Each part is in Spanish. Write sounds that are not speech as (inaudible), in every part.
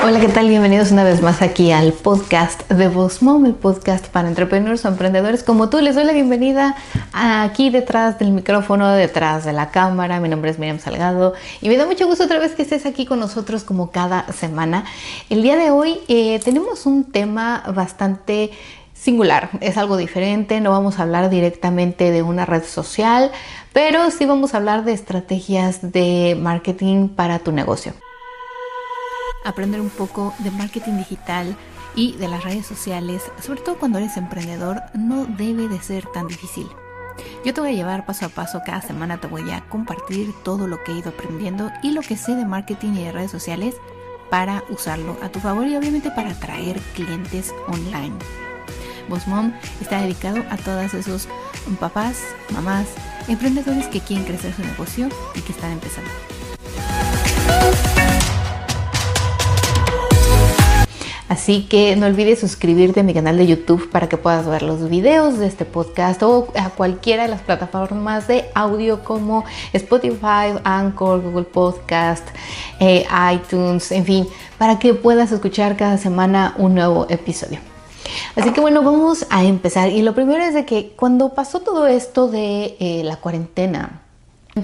Hola, ¿qué tal? Bienvenidos una vez más aquí al podcast de Voz Mom, el podcast para entrepreneurs o emprendedores como tú. Les doy la bienvenida aquí detrás del micrófono, detrás de la cámara. Mi nombre es Miriam Salgado y me da mucho gusto otra vez que estés aquí con nosotros como cada semana. El día de hoy eh, tenemos un tema bastante singular, es algo diferente, no vamos a hablar directamente de una red social, pero sí vamos a hablar de estrategias de marketing para tu negocio aprender un poco de marketing digital y de las redes sociales, sobre todo cuando eres emprendedor, no debe de ser tan difícil. Yo te voy a llevar paso a paso, cada semana te voy a compartir todo lo que he ido aprendiendo y lo que sé de marketing y de redes sociales para usarlo a tu favor y obviamente para atraer clientes online. Boss Mom está dedicado a todos esos papás, mamás, emprendedores que quieren crecer su negocio y que están empezando. Así que no olvides suscribirte a mi canal de YouTube para que puedas ver los videos de este podcast o a cualquiera de las plataformas de audio como Spotify, Anchor, Google Podcast, eh, iTunes, en fin, para que puedas escuchar cada semana un nuevo episodio. Así que bueno, vamos a empezar. Y lo primero es de que cuando pasó todo esto de eh, la cuarentena,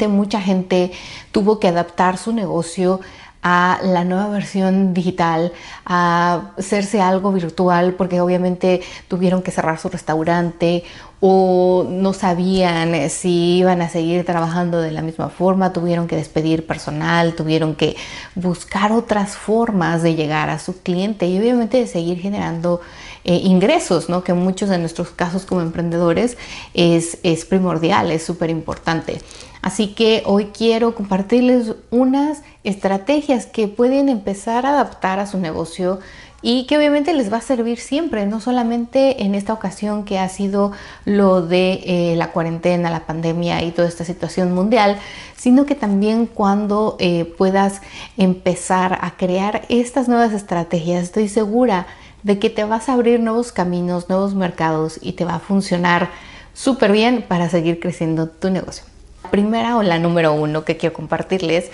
mucha gente tuvo que adaptar su negocio a la nueva versión digital, a hacerse algo virtual, porque obviamente tuvieron que cerrar su restaurante o no sabían si iban a seguir trabajando de la misma forma, tuvieron que despedir personal, tuvieron que buscar otras formas de llegar a su cliente y obviamente de seguir generando eh, ingresos, ¿no? que muchos de nuestros casos como emprendedores es, es primordial, es súper importante. Así que hoy quiero compartirles unas estrategias que pueden empezar a adaptar a su negocio y que obviamente les va a servir siempre, no solamente en esta ocasión que ha sido lo de eh, la cuarentena, la pandemia y toda esta situación mundial, sino que también cuando eh, puedas empezar a crear estas nuevas estrategias, estoy segura de que te vas a abrir nuevos caminos, nuevos mercados y te va a funcionar súper bien para seguir creciendo tu negocio primera o la número uno que quiero compartirles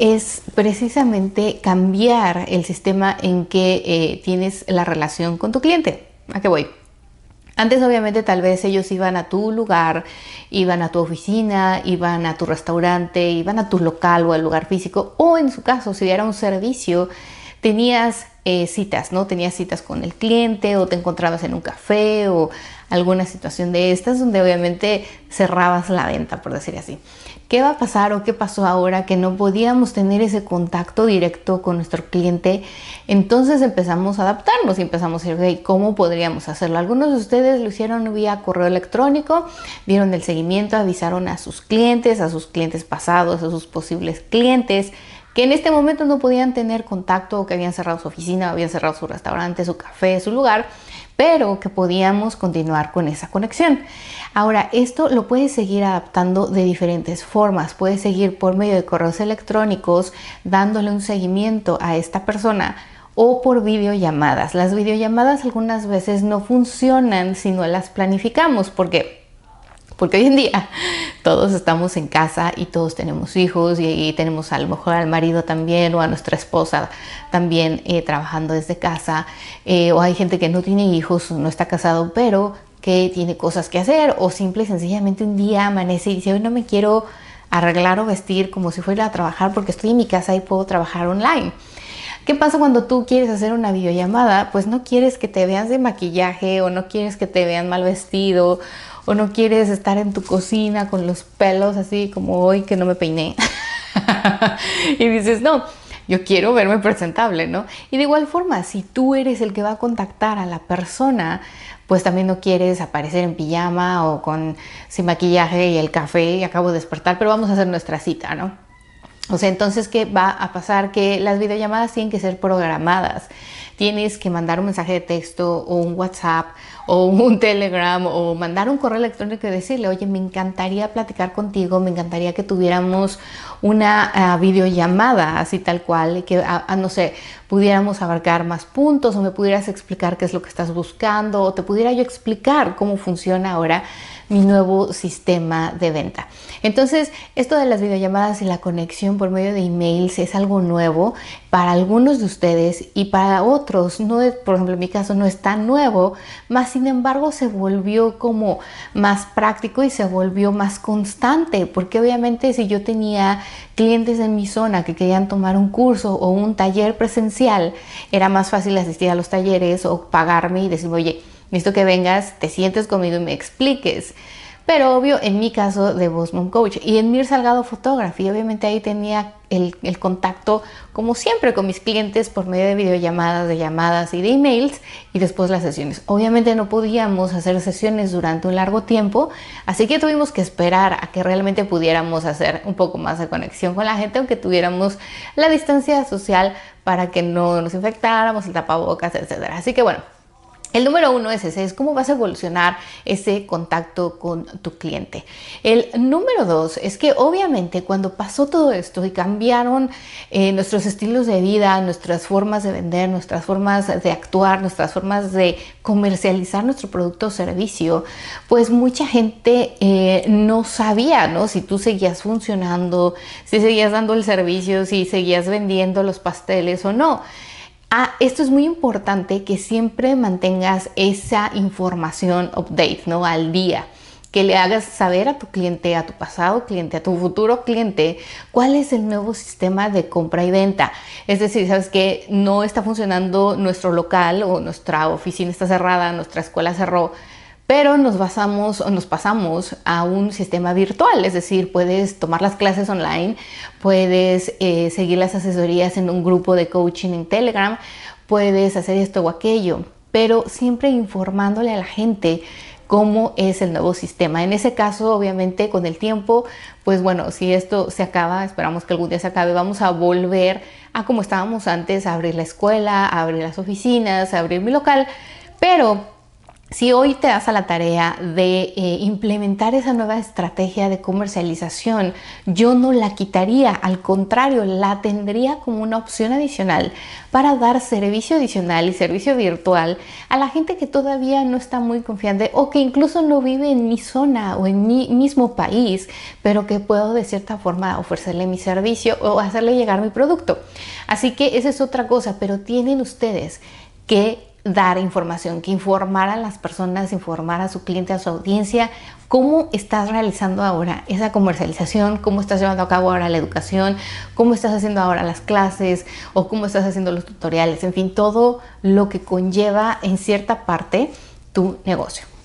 es precisamente cambiar el sistema en que eh, tienes la relación con tu cliente. ¿A qué voy? Antes obviamente tal vez ellos iban a tu lugar, iban a tu oficina, iban a tu restaurante, iban a tu local o al lugar físico o en su caso si era un servicio tenías eh, citas, ¿no? Tenías citas con el cliente o te encontrabas en un café o alguna situación de estas donde obviamente cerrabas la venta, por decir así. ¿Qué va a pasar o qué pasó ahora que no podíamos tener ese contacto directo con nuestro cliente? Entonces empezamos a adaptarnos y empezamos a decir, ¿cómo podríamos hacerlo? Algunos de ustedes lo hicieron vía correo electrónico, vieron el seguimiento, avisaron a sus clientes, a sus clientes pasados, a sus posibles clientes que en este momento no podían tener contacto o que habían cerrado su oficina, habían cerrado su restaurante, su café, su lugar pero que podíamos continuar con esa conexión. Ahora, esto lo puedes seguir adaptando de diferentes formas. Puedes seguir por medio de correos electrónicos dándole un seguimiento a esta persona o por videollamadas. Las videollamadas algunas veces no funcionan si no las planificamos porque porque hoy en día todos estamos en casa y todos tenemos hijos y, tenemos a lo mejor al marido también o a nuestra esposa también eh, trabajando desde casa. Eh, o hay gente que no tiene hijos, no está casado, pero que tiene cosas que hacer. O simple y sencillamente un día amanece y dice, hoy no me quiero arreglar o vestir como si fuera a trabajar porque estoy en mi casa y puedo trabajar online. ¿Qué pasa cuando tú quieres hacer una videollamada? Pues no quieres que te veas de maquillaje o no quieres que te vean mal vestido o no quieres estar en tu cocina con los pelos así como hoy que no me peiné. (laughs) y dices, no, yo quiero verme presentable, ¿no? Y de igual forma, si tú eres el que va a contactar a la persona, pues también no quieres aparecer en pijama o con sin maquillaje y el café y acabo de despertar, pero vamos a hacer nuestra cita, ¿no? O sea, entonces, ¿qué va a pasar? Que las videollamadas tienen que ser programadas. Tienes que mandar un mensaje de texto o un WhatsApp o un (laughs) Telegram o mandar un correo electrónico y decirle, oye, me encantaría platicar contigo, me encantaría que tuviéramos una ah, videollamada así tal cual, que, ah, ah, no sé, pudiéramos abarcar más puntos o me pudieras explicar qué es lo que estás buscando o te pudiera yo explicar cómo funciona ahora mi nuevo sistema de venta. Entonces, esto de las videollamadas y la conexión por medio de emails es algo nuevo para algunos de ustedes y para otros, no es, por ejemplo, en mi caso no es tan nuevo, más sin embargo se volvió como más práctico y se volvió más constante, porque obviamente si yo tenía clientes en mi zona que querían tomar un curso o un taller presencial, era más fácil asistir a los talleres o pagarme y decirme, oye, necesito que vengas, te sientes conmigo y me expliques. Pero obvio, en mi caso de Bosmom Coach y en Mir Salgado Photography, obviamente ahí tenía el, el, contacto, como siempre, con mis clientes por medio de videollamadas, de llamadas y de emails y después las sesiones. Obviamente no podíamos hacer sesiones durante un largo tiempo, así que tuvimos que esperar a que realmente pudiéramos hacer un poco más de conexión con la gente, aunque tuviéramos la distancia social para que no nos infectáramos, el tapabocas, etc. Así que bueno, el número uno es ese, es cómo vas a evolucionar ese contacto con tu cliente. El número dos es que obviamente cuando pasó todo esto y cambiaron eh, nuestros estilos de vida, nuestras formas de vender, nuestras formas de actuar, nuestras formas de comercializar nuestro producto o servicio, pues mucha gente eh, no sabía, ¿no? Si tú seguías funcionando, si seguías dando el servicio, si seguías vendiendo los pasteles o no. Ah, esto es muy importante que siempre mantengas esa información update, ¿no? Al día. Que le hagas saber a tu cliente, a tu pasado cliente, a tu futuro cliente, cuál es el nuevo sistema de compra y venta. Es decir, sabes que no está funcionando nuestro local o nuestra oficina está cerrada, nuestra escuela cerró pero nos basamos o nos pasamos a un sistema virtual, es decir, puedes tomar las clases online, puedes eh, seguir las asesorías en un grupo de coaching en Telegram, puedes hacer esto o aquello, pero siempre informándole a la gente cómo es el nuevo sistema. En ese caso, obviamente, con el tiempo, pues bueno, si esto se acaba, esperamos que algún día se acabe, vamos a volver a como estábamos antes, a abrir la escuela, a abrir las oficinas, a abrir mi local, pero si hoy te das a la tarea de eh, implementar esa nueva estrategia de comercialización, yo no la quitaría, al contrario, la tendría como una opción adicional para dar servicio adicional y servicio virtual a la gente que todavía no está muy confiante o que incluso no vive en mi zona o en mi mismo país, pero que puedo de cierta forma ofrecerle mi servicio o hacerle llegar mi producto. Así que esa es otra cosa, pero tienen ustedes que dar información, que informar a las personas, informar a su cliente, a su audiencia, cómo estás realizando ahora esa comercialización, cómo estás llevando a cabo ahora la educación, cómo estás haciendo ahora las clases o cómo estás haciendo los tutoriales, en fin, todo lo que conlleva en cierta parte tu negocio.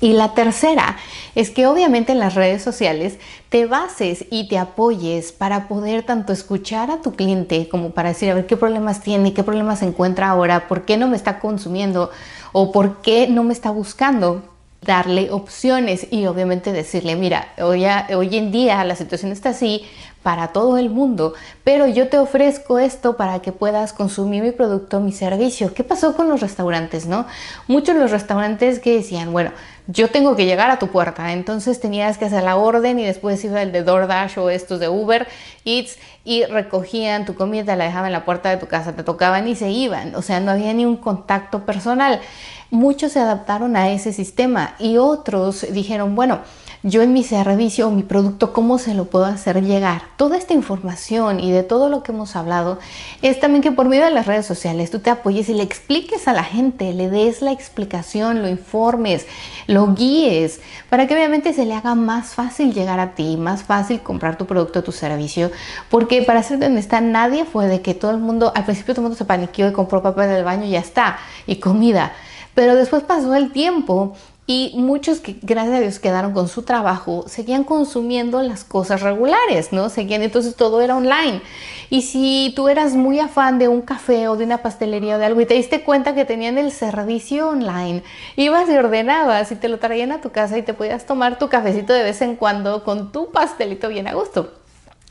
Y la tercera es que obviamente en las redes sociales te bases y te apoyes para poder tanto escuchar a tu cliente como para decir a ver qué problemas tiene, qué problemas se encuentra ahora, por qué no me está consumiendo o por qué no me está buscando darle opciones y obviamente decirle, mira, hoy, hoy en día la situación está así, para todo el mundo, pero yo te ofrezco esto para que puedas consumir mi producto, mi servicio. ¿Qué pasó con los restaurantes, no? Muchos de los restaurantes que decían, bueno, yo tengo que llegar a tu puerta, entonces tenías que hacer la orden y después iba el de DoorDash o estos de Uber Eats y recogían tu comida, la dejaban en la puerta de tu casa, te tocaban y se iban, o sea, no había ni un contacto personal. Muchos se adaptaron a ese sistema y otros dijeron, bueno, yo en mi servicio o mi producto, ¿cómo se lo puedo hacer llegar? Toda esta información y de todo lo que hemos hablado es también que por medio de las redes sociales tú te apoyes y le expliques a la gente, le des la explicación, lo informes, lo guíes, para que obviamente se le haga más fácil llegar a ti, más fácil comprar tu producto o tu servicio. Porque para ser honesta, nadie fue de que todo el mundo, al principio todo el mundo se paniqueó y compró papel del baño y ya está, y comida. Pero después pasó el tiempo y muchos que gracias a Dios quedaron con su trabajo, seguían consumiendo las cosas regulares, ¿no? Seguían, entonces todo era online. Y si tú eras muy afán de un café o de una pastelería o de algo y te diste cuenta que tenían el servicio online, ibas y ordenabas y te lo traían a tu casa y te podías tomar tu cafecito de vez en cuando con tu pastelito bien a gusto.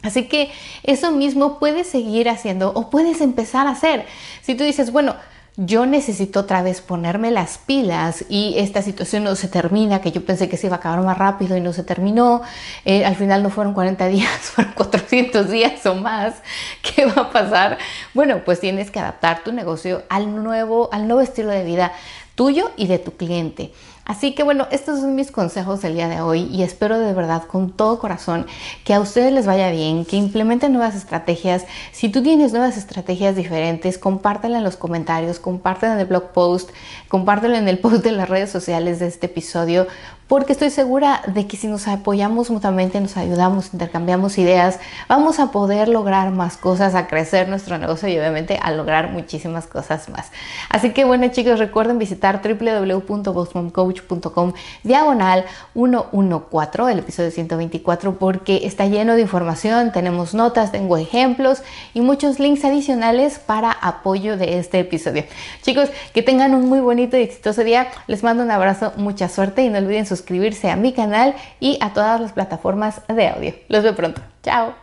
Así que eso mismo puedes seguir haciendo o puedes empezar a hacer. Si tú dices, bueno, yo necesito otra vez ponerme las pilas y esta situación no se termina, que yo pensé que se iba a acabar más rápido y no se terminó, eh, al final no fueron 40 (laughs) días, fueron 400 días o más, ¿qué va a pasar? Bueno, pues tienes que adaptar tu negocio al nuevo, al nuevo estilo de vida tuyo y de tu cliente. Así que bueno, estos son mis consejos del día de hoy y espero de verdad con todo corazón que a ustedes les vaya bien, que implementen nuevas estrategias. Si tú tienes nuevas estrategias diferentes, compártela en los comentarios, compártela en el blog post, compártela en el (laughs) post de las redes sociales de este episodio porque estoy segura de que si nos apoyamos mutuamente, nos ayudamos, intercambiamos ideas, vamos a poder lograr más cosas, a crecer nuestro negocio y obviamente a lograr muchísimas cosas más. Así que bueno chicos, recuerden visitar www.bossmomcoach.com diagonal 114, el episodio 124, porque está lleno de información, tenemos notas, tengo ejemplos y muchos links adicionales para apoyo de este episodio. Chicos, que tengan un muy bonito y exitoso día, les mando un abrazo, mucha suerte y no olviden suscribirse a mi canal y a todas las plataformas de audio. Los veo pronto. Chao.